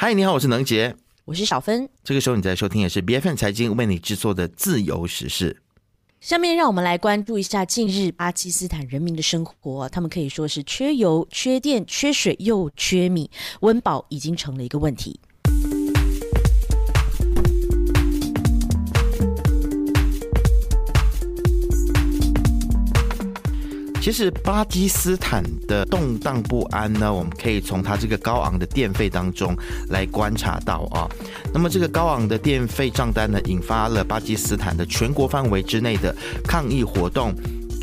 嗨，你好，我是能杰，我是小芬。这个时候你在收听的是 B F N 财经为你制作的自由时事。下面让我们来关注一下近日巴基斯坦人民的生活，他们可以说是缺油、缺电、缺水又缺米，温饱已经成了一个问题。其实巴基斯坦的动荡不安呢，我们可以从它这个高昂的电费当中来观察到啊。那么这个高昂的电费账单呢，引发了巴基斯坦的全国范围之内的抗议活动。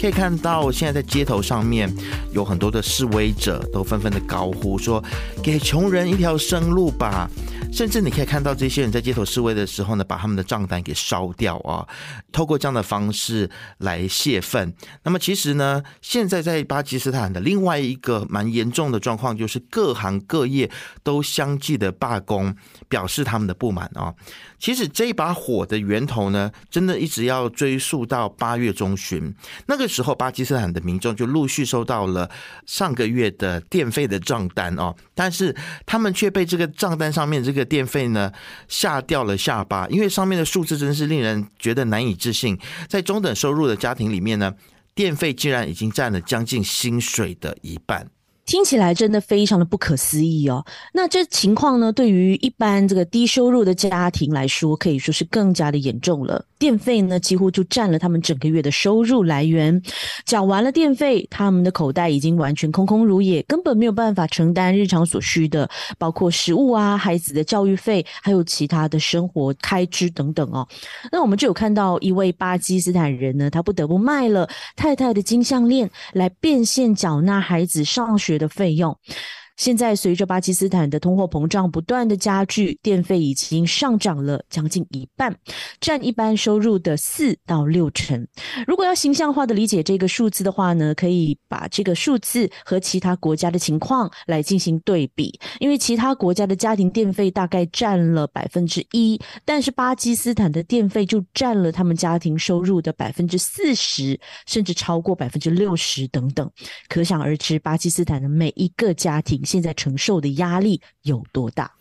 可以看到，现在在街头上面有很多的示威者都纷纷的高呼说：“给穷人一条生路吧。”甚至你可以看到这些人在街头示威的时候呢，把他们的账单给烧掉啊，透过这样的方式来泄愤。那么其实呢，现在在巴基斯坦的另外一个蛮严重的状况，就是各行各业都相继的罢工，表示他们的不满啊。其实这一把火的源头呢，真的一直要追溯到八月中旬，那个时候巴基斯坦的民众就陆续收到了上个月的电费的账单哦，但是他们却被这个账单上面这个个电费呢吓掉了下巴，因为上面的数字真是令人觉得难以置信。在中等收入的家庭里面呢，电费竟然已经占了将近薪水的一半。听起来真的非常的不可思议哦。那这情况呢，对于一般这个低收入的家庭来说，可以说是更加的严重了。电费呢，几乎就占了他们整个月的收入来源。缴完了电费，他们的口袋已经完全空空如也，根本没有办法承担日常所需的，包括食物啊、孩子的教育费，还有其他的生活开支等等哦。那我们就有看到一位巴基斯坦人呢，他不得不卖了太太的金项链，来变现缴纳孩子上学。的费用。现在随着巴基斯坦的通货膨胀不断的加剧，电费已经上涨了将近一半，占一般收入的四到六成。如果要形象化的理解这个数字的话呢，可以把这个数字和其他国家的情况来进行对比。因为其他国家的家庭电费大概占了百分之一，但是巴基斯坦的电费就占了他们家庭收入的百分之四十，甚至超过百分之六十等等。可想而知，巴基斯坦的每一个家庭。现在承受的压力有多大？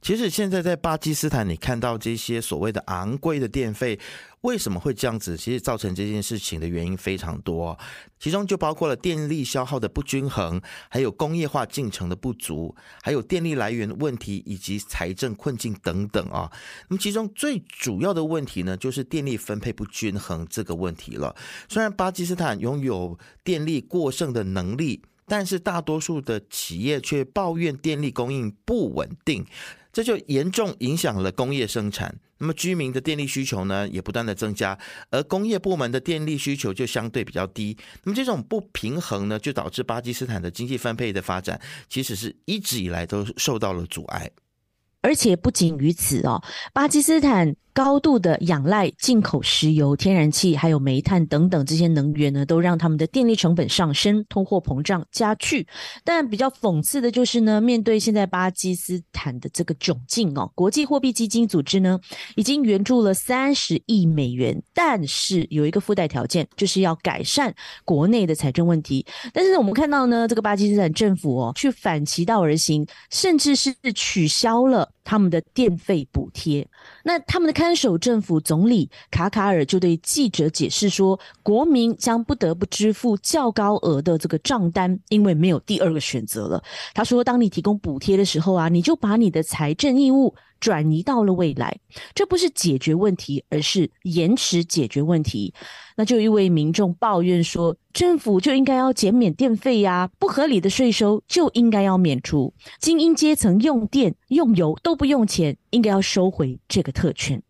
其实现在在巴基斯坦，你看到这些所谓的昂贵的电费，为什么会这样子？其实造成这件事情的原因非常多，其中就包括了电力消耗的不均衡，还有工业化进程的不足，还有电力来源问题以及财政困境等等啊。那么其中最主要的问题呢，就是电力分配不均衡这个问题了。虽然巴基斯坦拥有电力过剩的能力。但是大多数的企业却抱怨电力供应不稳定，这就严重影响了工业生产。那么居民的电力需求呢，也不断的增加，而工业部门的电力需求就相对比较低。那么这种不平衡呢，就导致巴基斯坦的经济分配的发展，其实是一直以来都受到了阻碍。而且不仅于此哦，巴基斯坦。高度的仰赖进口石油、天然气，还有煤炭等等这些能源呢，都让他们的电力成本上升，通货膨胀加剧。但比较讽刺的就是呢，面对现在巴基斯坦的这个窘境哦，国际货币基金组织呢已经援助了三十亿美元，但是有一个附带条件，就是要改善国内的财政问题。但是我们看到呢，这个巴基斯坦政府哦，去反其道而行，甚至是取消了他们的电费补贴。那他们的开。看守政府总理卡卡尔就对记者解释说：“国民将不得不支付较高额的这个账单，因为没有第二个选择了。”他说：“当你提供补贴的时候啊，你就把你的财政义务。”转移到了未来，这不是解决问题，而是延迟解决问题。那就一位民众抱怨说：“政府就应该要减免电费呀，不合理的税收就应该要免除，精英阶层用电用油都不用钱，应该要收回这个特权。”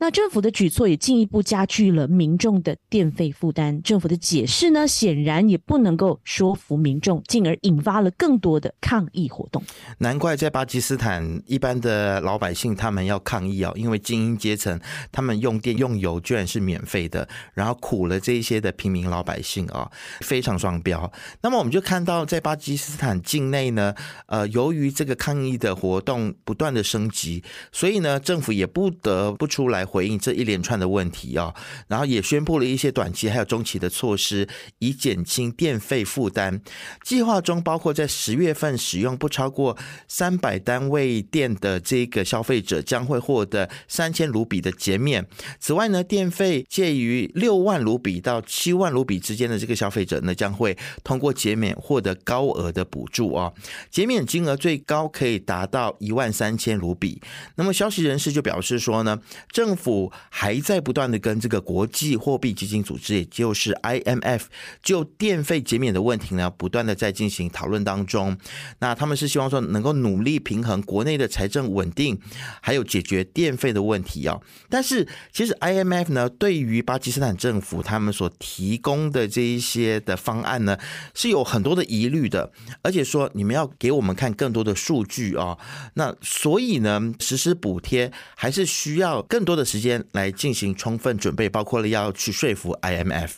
那政府的举措也进一步加剧了民众的电费负担。政府的解释呢，显然也不能够说服民众，进而引发了更多的抗议活动。难怪在巴基斯坦，一般的老百姓他们要抗议啊，因为精英阶层他们用电用油居然是免费的，然后苦了这一些的平民老百姓啊，非常双标。那么我们就看到，在巴基斯坦境内呢，呃，由于这个抗议的活动不断的升级，所以呢，政府也不得不出来。回应这一连串的问题啊，然后也宣布了一些短期还有中期的措施，以减轻电费负担。计划中包括在十月份使用不超过三百单位电的这个消费者将会获得三千卢比的减免。此外呢，电费介于六万卢比到七万卢比之间的这个消费者呢，将会通过减免获得高额的补助啊，减免金额最高可以达到一万三千卢比。那么消息人士就表示说呢，政府还在不断的跟这个国际货币基金组织，也就是 IMF，就电费减免的问题呢，不断的在进行讨论当中。那他们是希望说能够努力平衡国内的财政稳定，还有解决电费的问题啊。但是其实 IMF 呢，对于巴基斯坦政府他们所提供的这一些的方案呢，是有很多的疑虑的，而且说你们要给我们看更多的数据啊。那所以呢，实施补贴还是需要更多的时间来进行充分准备，包括了要去说服 IMF，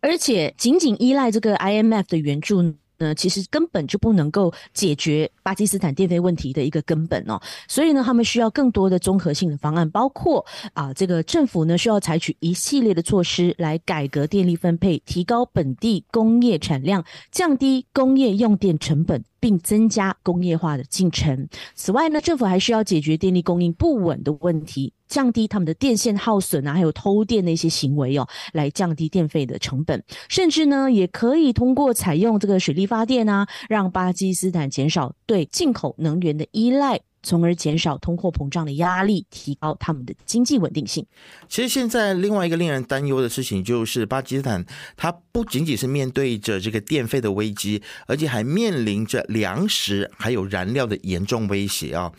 而且仅仅依赖这个 IMF 的援助。呢，其实根本就不能够解决巴基斯坦电费问题的一个根本哦，所以呢，他们需要更多的综合性的方案，包括啊，这个政府呢需要采取一系列的措施来改革电力分配，提高本地工业产量，降低工业用电成本。并增加工业化的进程。此外呢，政府还需要解决电力供应不稳的问题，降低他们的电线耗损啊，还有偷电的一些行为哦，来降低电费的成本。甚至呢，也可以通过采用这个水力发电啊，让巴基斯坦减少对进口能源的依赖。从而减少通货膨胀的压力，提高他们的经济稳定性。其实现在另外一个令人担忧的事情就是，巴基斯坦它不仅仅是面对着这个电费的危机，而且还面临着粮食还有燃料的严重威胁啊。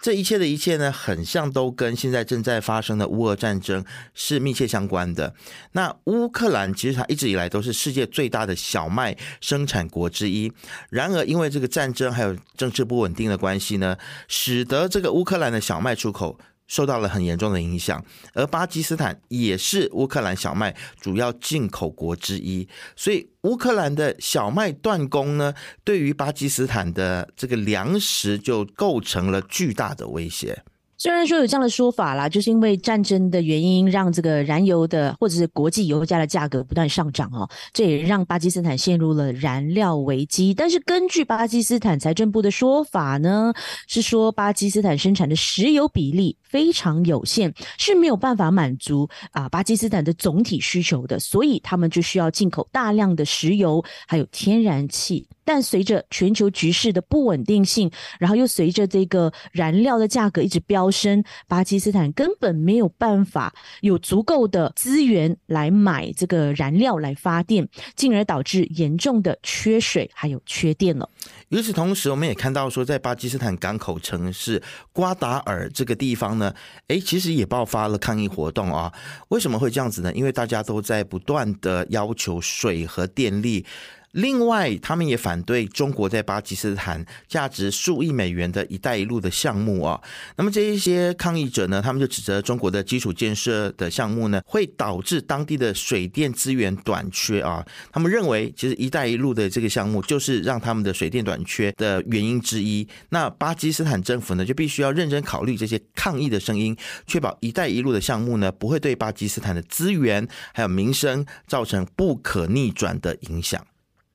这一切的一切呢，很像都跟现在正在发生的乌俄战争是密切相关的。那乌克兰其实它一直以来都是世界最大的小麦生产国之一。然而，因为这个战争还有政治不稳定的关系呢，使得这个乌克兰的小麦出口。受到了很严重的影响，而巴基斯坦也是乌克兰小麦主要进口国之一，所以乌克兰的小麦断供呢，对于巴基斯坦的这个粮食就构成了巨大的威胁。虽然说有这样的说法啦，就是因为战争的原因，让这个燃油的或者是国际油价的价格不断上涨哦，这也让巴基斯坦陷入了燃料危机。但是根据巴基斯坦财政部的说法呢，是说巴基斯坦生产的石油比例非常有限，是没有办法满足啊巴基斯坦的总体需求的，所以他们就需要进口大量的石油还有天然气。但随着全球局势的不稳定性，然后又随着这个燃料的价格一直飙升，巴基斯坦根本没有办法有足够的资源来买这个燃料来发电，进而导致严重的缺水还有缺电了。与此同时，我们也看到说，在巴基斯坦港口城市瓜达尔这个地方呢，诶，其实也爆发了抗议活动啊。为什么会这样子呢？因为大家都在不断的要求水和电力。另外，他们也反对中国在巴基斯坦价值数亿美元的一带一路的项目啊。那么这一些抗议者呢，他们就指责中国的基础建设的项目呢，会导致当地的水电资源短缺啊。他们认为，其实一带一路的这个项目就是让他们的水电短缺的原因之一。那巴基斯坦政府呢，就必须要认真考虑这些抗议的声音，确保一带一路的项目呢，不会对巴基斯坦的资源还有民生造成不可逆转的影响。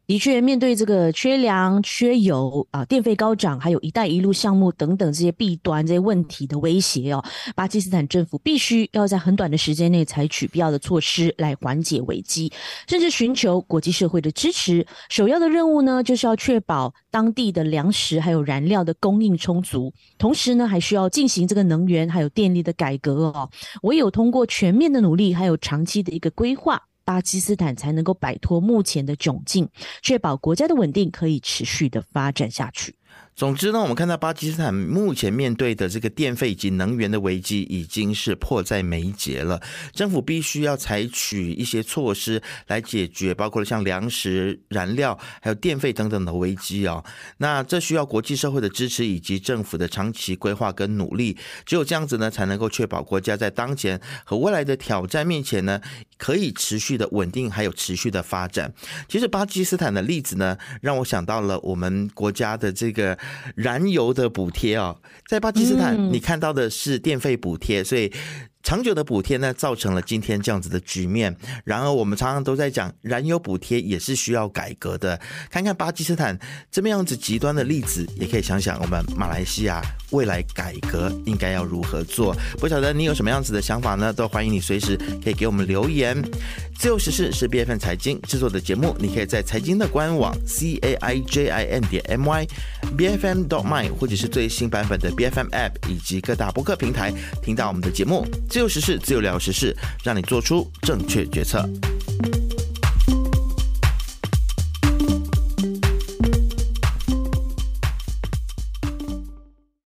的确，面对这个缺粮、缺油啊、电费高涨，还有一带一路项目等等这些弊端、这些问题的威胁哦，巴基斯坦政府必须要在很短的时间内采取必要的措施来缓解危机，甚至寻求国际社会的支持。首要的任务呢，就是要确保当地的粮食还有燃料的供应充足，同时呢，还需要进行这个能源还有电力的改革哦。唯有通过全面的努力，还有长期的一个规划。巴基斯坦才能够摆脱目前的窘境，确保国家的稳定可以持续的发展下去。总之呢，我们看到巴基斯坦目前面对的这个电费以及能源的危机已经是迫在眉睫了。政府必须要采取一些措施来解决，包括了像粮食、燃料还有电费等等的危机啊。那这需要国际社会的支持以及政府的长期规划跟努力。只有这样子呢，才能够确保国家在当前和未来的挑战面前呢，可以持续的稳定还有持续的发展。其实巴基斯坦的例子呢，让我想到了我们国家的这个。燃油的补贴啊，在巴基斯坦你看到的是电费补贴，所以长久的补贴呢，造成了今天这样子的局面。然而，我们常常都在讲，燃油补贴也是需要改革的。看看巴基斯坦这么样子极端的例子，也可以想想我们马来西亚未来改革应该要如何做。不晓得你有什么样子的想法呢？都欢迎你随时可以给我们留言。自由时事是 B F N 财经制作的节目，你可以在财经的官网 c a i j i n 点 m y b f m dot my 或者是最新版本的 B F M App 以及各大播客平台听到我们的节目。自由时事，自由聊时事，让你做出正确决策。